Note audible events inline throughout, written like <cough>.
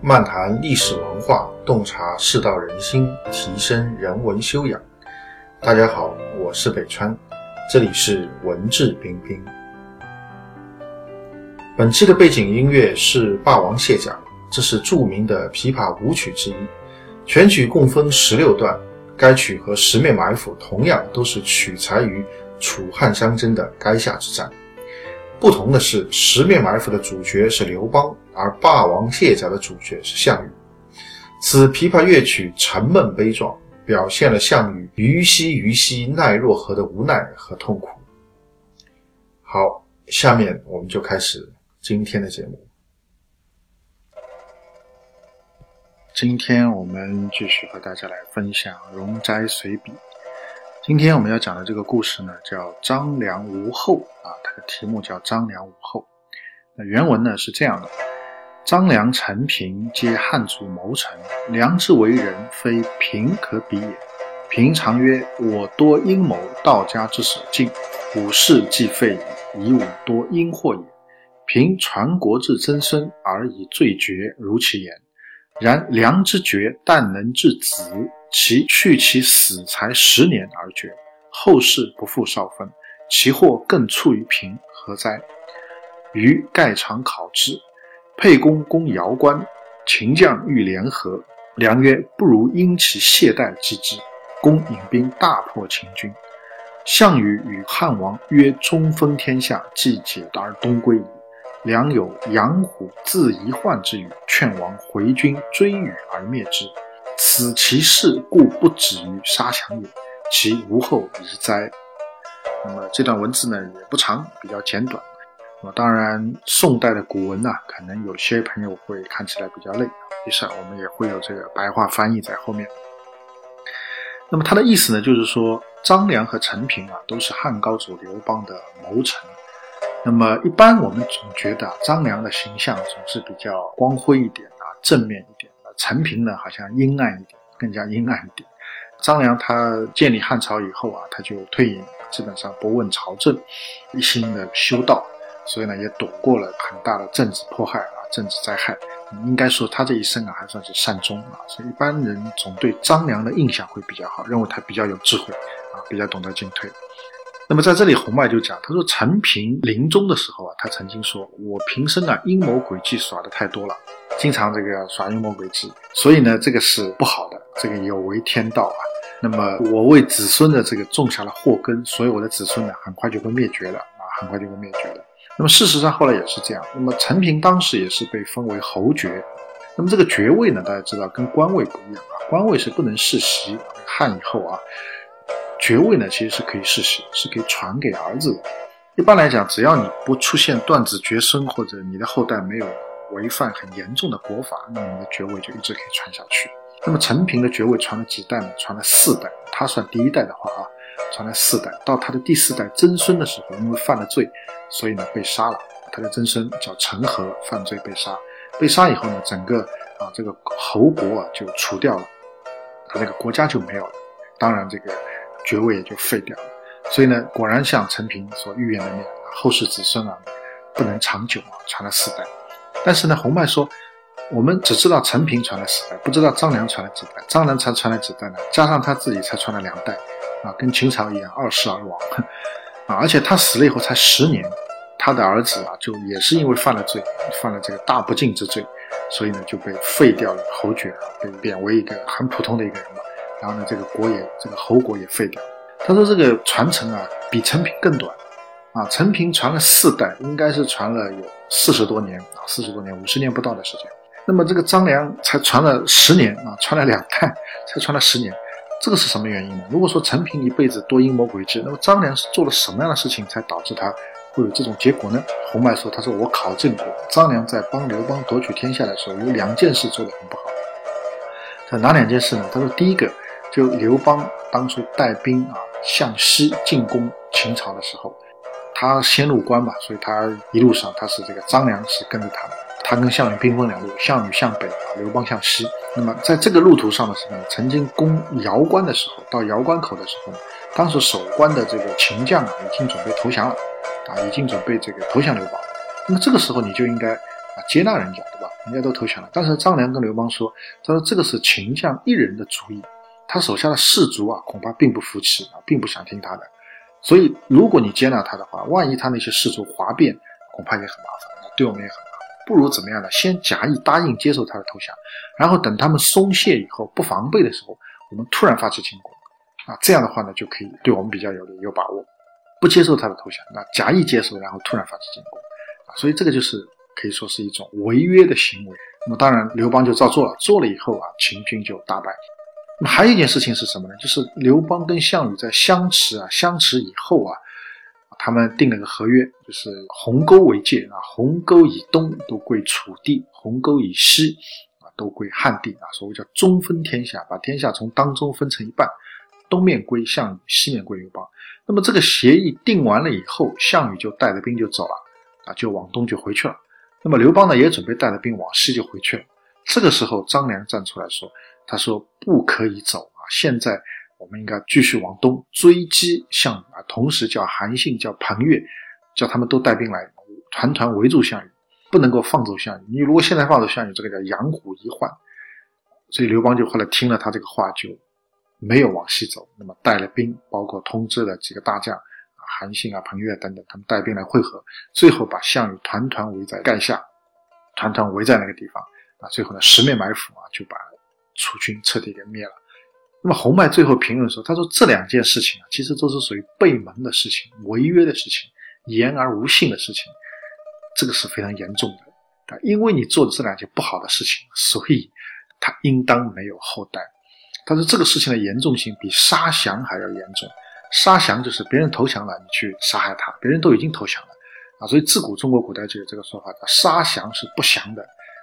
漫谈历史文化，洞察世道人心，提升人文修养。大家好，我是北川，这里是文质彬彬。本期的背景音乐是《霸王卸甲》，这是著名的琵琶舞曲之一，全曲共分十六段。该曲和《十面埋伏》同样都是取材于楚汉相争的垓下之战。不同的是，《十面埋伏》的主角是刘邦，而《霸王卸甲》的主角是项羽。此琵琶乐曲沉闷悲壮，表现了项羽“虞兮虞兮，奈若何”的无奈和痛苦。好，下面我们就开始今天的节目。今天我们继续和大家来分享《容斋随笔》。今天我们要讲的这个故事呢，叫张良无后啊，它的题目叫张良无后。那原文呢是这样的：张良、陈平皆汉族谋臣，良之为人，非平可比也。平常曰：“我多阴谋，道家之所敬，武士既废矣，以吾多阴祸也。”平传国至曾孙，而以罪绝，如其言。然良之绝，但能治子，其去其死才十年而绝，后世不复少分，其祸更处于平，何哉？余盖常考之。沛公攻姚关，秦将欲联合，良曰：“不如因其懈怠击之。”公引兵大破秦军。项羽与汉王约中分天下，既解而东归矣。良有养虎自遗患之语，劝王回军追羽而灭之。此其事，故不止于杀降也。其无后宜哉？那么这段文字呢也不长，比较简短。那么当然，宋代的古文呢，可能有些朋友会看起来比较累，于是我们也会有这个白话翻译在后面。那么他的意思呢，就是说张良和陈平啊，都是汉高祖刘邦的谋臣。那么一般我们总觉得张良的形象总是比较光辉一点啊，正面一点。陈平呢好像阴暗一点，更加阴暗一点。张良他建立汉朝以后啊，他就退隐，基本上不问朝政，一心的修道，所以呢也躲过了很大的政治迫害啊，政治灾害。应该说他这一生啊还算是善终啊，所以一般人总对张良的印象会比较好，认为他比较有智慧啊，比较懂得进退。那么在这里，洪迈就讲，他说陈平临终的时候啊，他曾经说：“我平生啊阴谋诡计耍的太多了，经常这个耍阴谋诡计，所以呢这个是不好的，这个有违天道啊。那么我为子孙的这个种下了祸根，所以我的子孙呢很快就会灭绝了啊，很快就会灭绝了。那么事实上后来也是这样。那么陈平当时也是被封为侯爵，那么这个爵位呢，大家知道跟官位不一样啊，官位是不能世袭，汉以后啊。爵位呢，其实是可以世袭，是可以传给儿子的。一般来讲，只要你不出现断子绝孙，或者你的后代没有违犯很严重的国法，那你的爵位就一直可以传下去。那么陈平的爵位传了几代呢？传了四代。他算第一代的话啊，传了四代。到他的第四代曾孙的时候，因为犯了罪，所以呢被杀了。他的曾孙叫陈和，犯罪被杀。被杀以后呢，整个啊这个侯国啊就除掉了，他这个国家就没有了。当然这个。爵位也就废掉了，所以呢，果然像陈平所预言的那样，后世子孙啊，不能长久啊，传了四代。但是呢，洪迈说，我们只知道陈平传了四代，不知道张良传了几代。张良才传了几代呢？加上他自己才传了两代，啊，跟秦朝一样，二世而亡，<laughs> 啊，而且他死了以后才十年，他的儿子啊，就也是因为犯了罪，犯了这个大不敬之罪，所以呢，就被废掉了侯爵，被贬为一个很普通的一个人。然后呢，这个国也，这个侯国也废掉。他说这个传承啊，比陈平更短，啊，陈平传了四代，应该是传了有四十多年啊，四十多年，五十年不到的时间。那么这个张良才传了十年啊，传了两代，才传了十年，这个是什么原因呢？如果说陈平一辈子多阴谋诡计，那么张良是做了什么样的事情才导致他会有这种结果呢？洪迈说，他说我考证过，张良在帮刘邦夺取天下的时候，有两件事做得很不好。这哪两件事呢？他说第一个。就刘邦当初带兵啊向西进攻秦朝的时候，他先入关嘛，所以他一路上他是这个张良是跟着他，他跟项羽兵分两路，项羽向北啊，刘邦向西。那么在这个路途上的时候呢，曾经攻姚关的时候，到姚关口的时候呢，当时守关的这个秦将啊已经准备投降了，啊已经准备这个投降刘邦。那么这个时候你就应该啊接纳人家，对吧？人家都投降了。但是张良跟刘邦说：“他说这个是秦将一人的主意，他手下的士卒啊，恐怕并不服气啊，并不想听他的。所以如果你接纳他的话，万一他那些士卒哗变，恐怕也很麻烦，对我们也很麻烦。不如怎么样呢？先假意答应接受他的投降，然后等他们松懈以后，不防备的时候，我们突然发起进攻啊，这样的话呢，就可以对我们比较有利、有把握。不接受他的投降，那假意接受，然后突然发起进攻啊，所以这个就是。”可以说是一种违约的行为。那么当然，刘邦就照做了。做了以后啊，秦军就大败。那么还有一件事情是什么呢？就是刘邦跟项羽在相持啊，相持以后啊，他们定了个合约，就是鸿沟为界啊，鸿沟以东都归楚地，鸿沟以西啊都归汉地啊。所谓叫中分天下，把天下从当中分成一半，东面归项羽，西面归刘邦。那么这个协议定完了以后，项羽就带着兵就走了啊，就往东就回去了。那么刘邦呢，也准备带着兵往西就回去了。这个时候，张良站出来说：“他说不可以走啊！现在我们应该继续往东追击项羽啊，同时叫韩信、叫彭越，叫他们都带兵来，团团围住项羽，不能够放走项羽。你如果现在放走项羽，这个叫养虎遗患。所以刘邦就后来听了他这个话，就没有往西走。那么带了兵，包括通知了几个大将。”韩信啊、彭越等等，他们带兵来会合，最后把项羽团团围在盖下，团团围在那个地方啊。最后呢，十面埋伏啊，就把楚军彻底给灭了。那么洪迈最后评论说：“他说这两件事情啊，其实都是属于背盟的事情、违约的事情、言而无信的事情，这个是非常严重的啊。因为你做的这两件不好的事情，所以他应当没有后代。他说这个事情的严重性比杀降还要严重。”杀降就是别人投降了，你去杀害他，别人都已经投降了啊，所以自古中国古代就有这个说法，叫杀降是不祥的，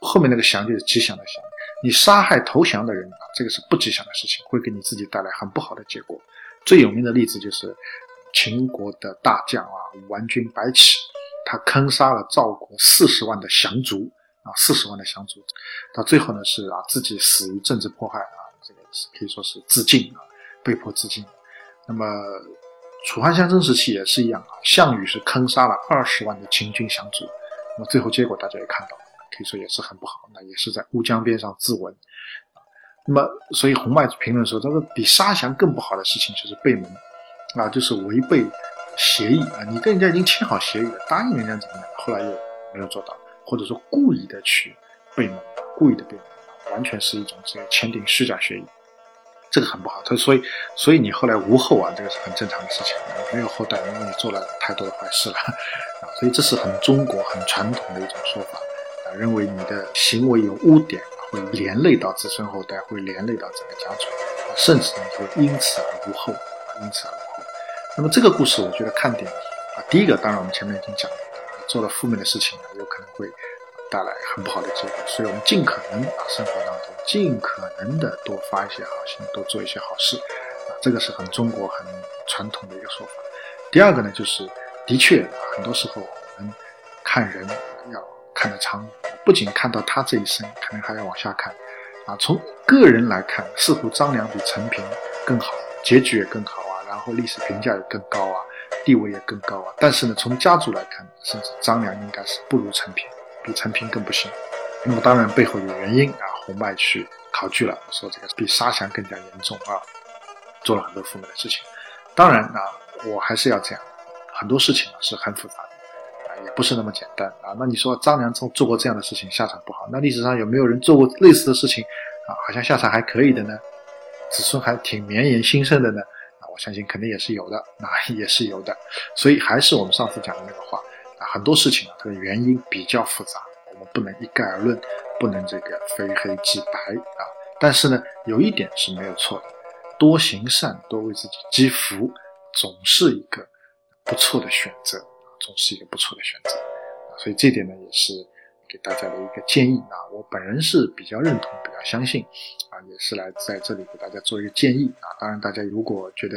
后面那个降就是吉祥的祥。你杀害投降的人啊，这个是不吉祥的事情，会给你自己带来很不好的结果。最有名的例子就是秦国的大将啊，武安君白起，他坑杀了赵国四十万的降卒啊，四十万的降卒，到最后呢是啊自己死于政治迫害啊，这个是可以说是自尽啊，被迫自尽。那么，楚汉相争时期也是一样啊。项羽是坑杀了二十万的秦军降卒，那么最后结果大家也看到了，可以说也是很不好。那也是在乌江边上自刎。那么，所以洪迈评论说，他说比杀降更不好的事情就是背盟啊，就是违背协议啊。你跟人家已经签好协议了，答应人家怎么样，后来又没有做到，或者说故意的去背盟，故意的背盟，完全是一种这个签订虚假协议。这个很不好，他所以所以你后来无后啊，这个是很正常的事情，没有后代，因为你做了太多的坏事了 <laughs> 啊，所以这是很中国很传统的一种说法，认为你的行为有污点，会连累到子孙后代，会连累到整个家族，甚至你会因此而无后，因此而无后。那么这个故事，我觉得看点啊，第一个当然我们前面已经讲了，做了负面的事情有可能会。带来很不好的结果，所以我们尽可能啊，生活当中尽可能的多发一些好心，多做一些好事，啊，这个是很中国很传统的一个说法。第二个呢，就是的确很多时候我们看人要看得长，不仅看到他这一生，可能还要往下看，啊，从个人来看，似乎张良比陈平更好，结局也更好啊，然后历史评价也更高啊，地位也更高啊。但是呢，从家族来看，甚至张良应该是不如陈平。比陈平更不行，那么当然背后有原因啊。洪迈去考据了，说这个比杀降更加严重啊，做了很多负面的事情。当然啊，我还是要讲，很多事情是很复杂，不是那么简单啊。那你说张良做做过这样的事情，下场不好，那历史上有没有人做过类似的事情啊？好像下场还可以的呢，子孙还挺绵延兴盛的呢？啊，我相信肯定也是有的，那也是有的。所以还是我们上次讲的那个话。啊，很多事情啊，它的原因比较复杂，我们不能一概而论，不能这个非黑即白啊。但是呢，有一点是没有错的，多行善，多为自己积福，总是一个不错的选择，总是一个不错的选择。所以这点呢，也是给大家的一个建议啊。我本人是比较认同，比较相信啊，也是来在这里给大家做一个建议啊。当然，大家如果觉得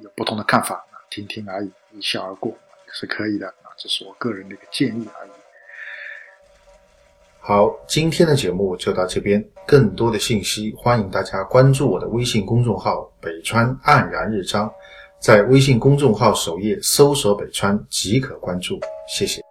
有不同的看法，听听而已，一笑而过是可以的啊。这是我个人的一个建议而已。好，今天的节目就到这边。更多的信息，欢迎大家关注我的微信公众号“北川黯然日章”，在微信公众号首页搜索“北川”即可关注。谢谢。